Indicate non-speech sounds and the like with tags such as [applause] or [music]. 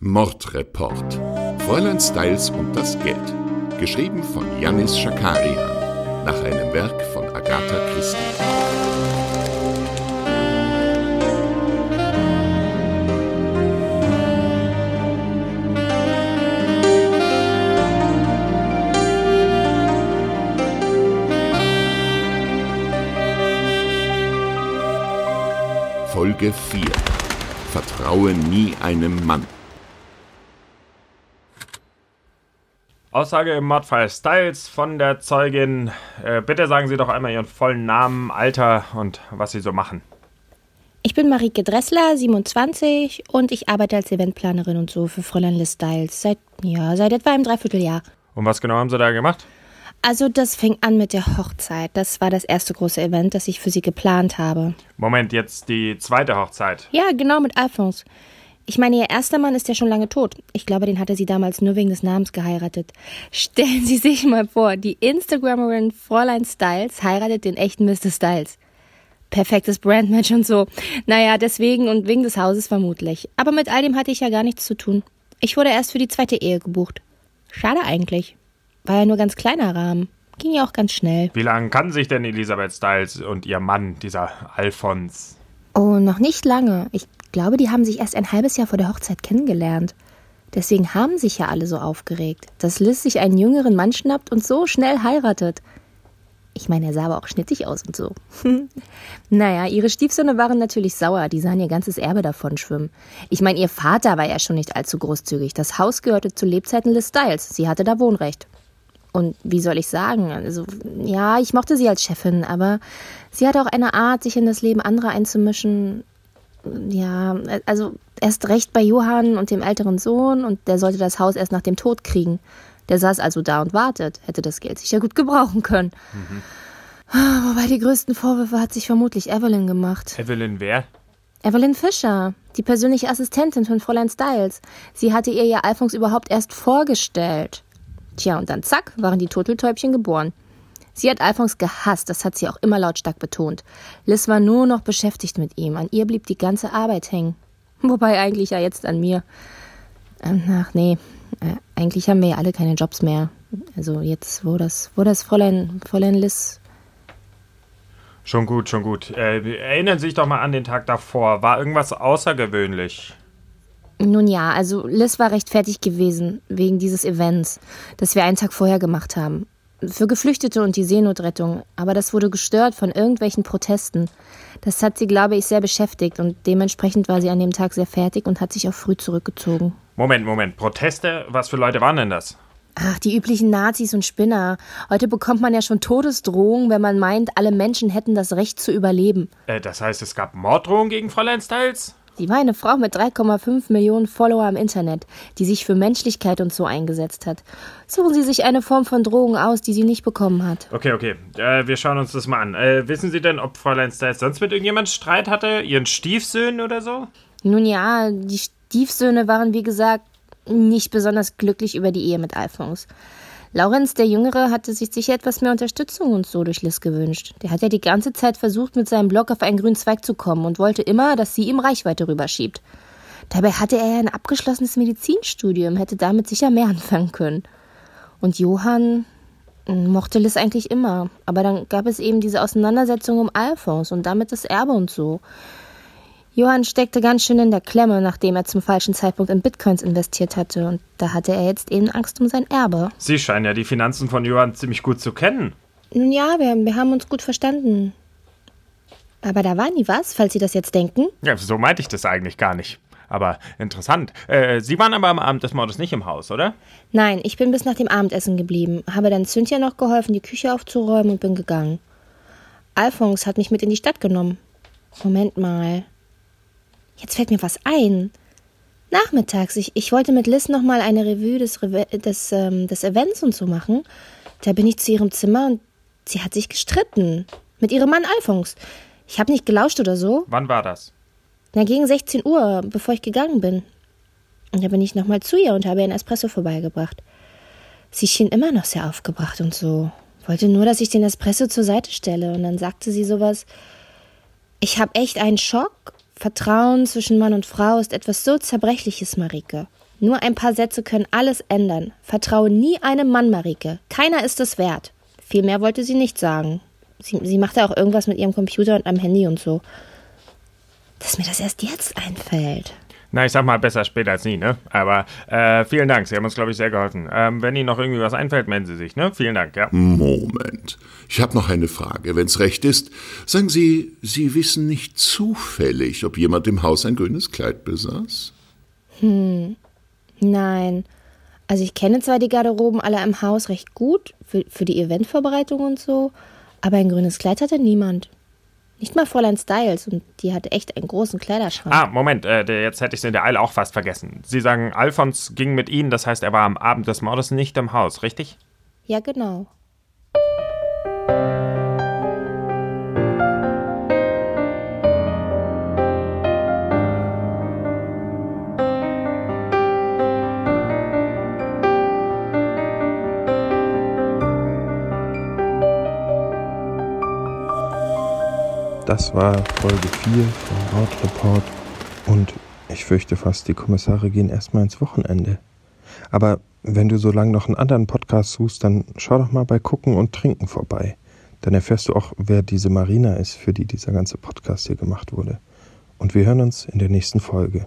Mordreport. Fräulein Styles und das Geld. Geschrieben von Yannis Schakarian. Nach einem Werk von Agatha Christie. Folge 4. Vertraue nie einem Mann. Aussage im Mordfall Styles von der Zeugin. Äh, bitte sagen Sie doch einmal Ihren vollen Namen, Alter und was Sie so machen. Ich bin Marike Dressler, 27 und ich arbeite als Eventplanerin und so für Fräulein Liz Styles seit, ja, seit etwa einem Dreivierteljahr. Und was genau haben Sie da gemacht? Also das fing an mit der Hochzeit. Das war das erste große Event, das ich für sie geplant habe. Moment, jetzt die zweite Hochzeit. Ja, genau mit Alphonse. Ich meine, ihr erster Mann ist ja schon lange tot. Ich glaube, den hatte sie damals nur wegen des Namens geheiratet. [laughs] Stellen Sie sich mal vor, die Instagramerin Fräulein Styles heiratet den echten Mr. Styles. Perfektes Brandmatch und so. Naja, deswegen und wegen des Hauses vermutlich. Aber mit all dem hatte ich ja gar nichts zu tun. Ich wurde erst für die zweite Ehe gebucht. Schade eigentlich. War ja nur ganz kleiner Rahmen. Ging ja auch ganz schnell. Wie lange kannten sich denn Elisabeth Styles und ihr Mann, dieser Alphons? Oh, noch nicht lange. Ich glaube, die haben sich erst ein halbes Jahr vor der Hochzeit kennengelernt. Deswegen haben sich ja alle so aufgeregt, dass Liz sich einen jüngeren Mann schnappt und so schnell heiratet. Ich meine, er sah aber auch schnittig aus und so. [laughs] naja, ihre Stiefsöhne waren natürlich sauer, die sahen ihr ganzes Erbe davon schwimmen. Ich meine, ihr Vater war ja schon nicht allzu großzügig. Das Haus gehörte zu Lebzeiten Liz Styles. Sie hatte da Wohnrecht. Und wie soll ich sagen? Also, ja, ich mochte sie als Chefin, aber sie hatte auch eine Art, sich in das Leben anderer einzumischen. Ja, also erst recht bei Johann und dem älteren Sohn und der sollte das Haus erst nach dem Tod kriegen. Der saß also da und wartet, hätte das Geld sicher gut gebrauchen können. Mhm. Wobei die größten Vorwürfe hat sich vermutlich Evelyn gemacht. Evelyn wer? Evelyn Fischer, die persönliche Assistentin von Fräulein Styles. Sie hatte ihr ja Alphons überhaupt erst vorgestellt. Tja, und dann zack, waren die Turteltäubchen geboren. Sie hat Alphons gehasst, das hat sie auch immer lautstark betont. Liz war nur noch beschäftigt mit ihm, an ihr blieb die ganze Arbeit hängen. Wobei eigentlich ja jetzt an mir. Ähm, ach nee, äh, eigentlich haben wir ja alle keine Jobs mehr. Also jetzt, wo das, wo das Fräulein, Fräulein Liz. Schon gut, schon gut. Äh, erinnern Sie sich doch mal an den Tag davor. War irgendwas außergewöhnlich? Nun ja, also Liz war recht fertig gewesen wegen dieses Events, das wir einen Tag vorher gemacht haben. Für Geflüchtete und die Seenotrettung, aber das wurde gestört von irgendwelchen Protesten. Das hat sie, glaube ich, sehr beschäftigt und dementsprechend war sie an dem Tag sehr fertig und hat sich auch früh zurückgezogen. Moment, Moment, Proteste? Was für Leute waren denn das? Ach, die üblichen Nazis und Spinner. Heute bekommt man ja schon Todesdrohungen, wenn man meint, alle Menschen hätten das Recht zu überleben. Äh, das heißt, es gab Morddrohungen gegen Fräulein Styles? Die war eine Frau mit 3,5 Millionen Follower im Internet, die sich für Menschlichkeit und so eingesetzt hat. Suchen Sie sich eine Form von Drohung aus, die sie nicht bekommen hat. Okay, okay. Äh, wir schauen uns das mal an. Äh, wissen Sie denn, ob Fräulein Styles sonst mit irgendjemand Streit hatte? Ihren Stiefsöhnen oder so? Nun ja, die Stiefsöhne waren, wie gesagt, nicht besonders glücklich über die Ehe mit Alphonse. Laurenz, der Jüngere, hatte sich sicher etwas mehr Unterstützung und so durch Liz gewünscht. Der hat ja die ganze Zeit versucht, mit seinem Blog auf einen grünen Zweig zu kommen und wollte immer, dass sie ihm Reichweite rüberschiebt. Dabei hatte er ja ein abgeschlossenes Medizinstudium, hätte damit sicher mehr [laughs] anfangen können. Und Johann hm, mochte Liz eigentlich immer. Aber dann gab es eben diese Auseinandersetzung um Alphonse und damit das Erbe und so. Johann steckte ganz schön in der Klemme, nachdem er zum falschen Zeitpunkt in Bitcoins investiert hatte. Und da hatte er jetzt eben Angst um sein Erbe. Sie scheinen ja die Finanzen von Johann ziemlich gut zu kennen. Nun ja, wir, wir haben uns gut verstanden. Aber da war nie was, falls Sie das jetzt denken. Ja, so meinte ich das eigentlich gar nicht. Aber interessant. Äh, Sie waren aber am Abend des Mordes nicht im Haus, oder? Nein, ich bin bis nach dem Abendessen geblieben, habe dann Cynthia noch geholfen, die Küche aufzuräumen und bin gegangen. Alphonse hat mich mit in die Stadt genommen. Moment mal. Jetzt fällt mir was ein. Nachmittags, ich, ich wollte mit Liz nochmal eine Revue des, des, ähm, des Events und so machen. Da bin ich zu ihrem Zimmer und sie hat sich gestritten. Mit ihrem Mann Alphonse. Ich habe nicht gelauscht oder so. Wann war das? Na, gegen 16 Uhr, bevor ich gegangen bin. Und da bin ich nochmal zu ihr und habe ihr ein Espresso vorbeigebracht. Sie schien immer noch sehr aufgebracht und so. Wollte nur, dass ich den Espresso zur Seite stelle. Und dann sagte sie sowas. Ich habe echt einen Schock Vertrauen zwischen Mann und Frau ist etwas so Zerbrechliches, Marike. Nur ein paar Sätze können alles ändern. Vertraue nie einem Mann, Marike. Keiner ist es wert. Viel mehr wollte sie nicht sagen. Sie, sie machte auch irgendwas mit ihrem Computer und am Handy und so. Dass mir das erst jetzt einfällt. Na, ich sag mal, besser später als nie, ne? Aber äh, vielen Dank, Sie haben uns, glaube ich, sehr geholfen. Ähm, wenn Ihnen noch irgendwie was einfällt, melden Sie sich, ne? Vielen Dank, ja. Moment. Ich habe noch eine Frage, wenn's recht ist. Sagen Sie, Sie wissen nicht zufällig, ob jemand im Haus ein grünes Kleid besaß? Hm. Nein. Also ich kenne zwar die Garderoben alle im Haus recht gut, für, für die Eventvorbereitung und so, aber ein grünes Kleid hatte niemand. Nicht mal Fräulein Styles und die hatte echt einen großen Kleiderschrank. Ah, Moment, äh, der, jetzt hätte ich es in der Eile auch fast vergessen. Sie sagen, Alfons ging mit Ihnen, das heißt, er war am Abend des Mordes nicht im Haus, richtig? Ja, genau. Das war Folge 4 vom Mordreport und ich fürchte fast, die Kommissare gehen erstmal ins Wochenende. Aber wenn du so lange noch einen anderen Podcast suchst, dann schau doch mal bei Gucken und Trinken vorbei. Dann erfährst du auch, wer diese Marina ist, für die dieser ganze Podcast hier gemacht wurde. Und wir hören uns in der nächsten Folge.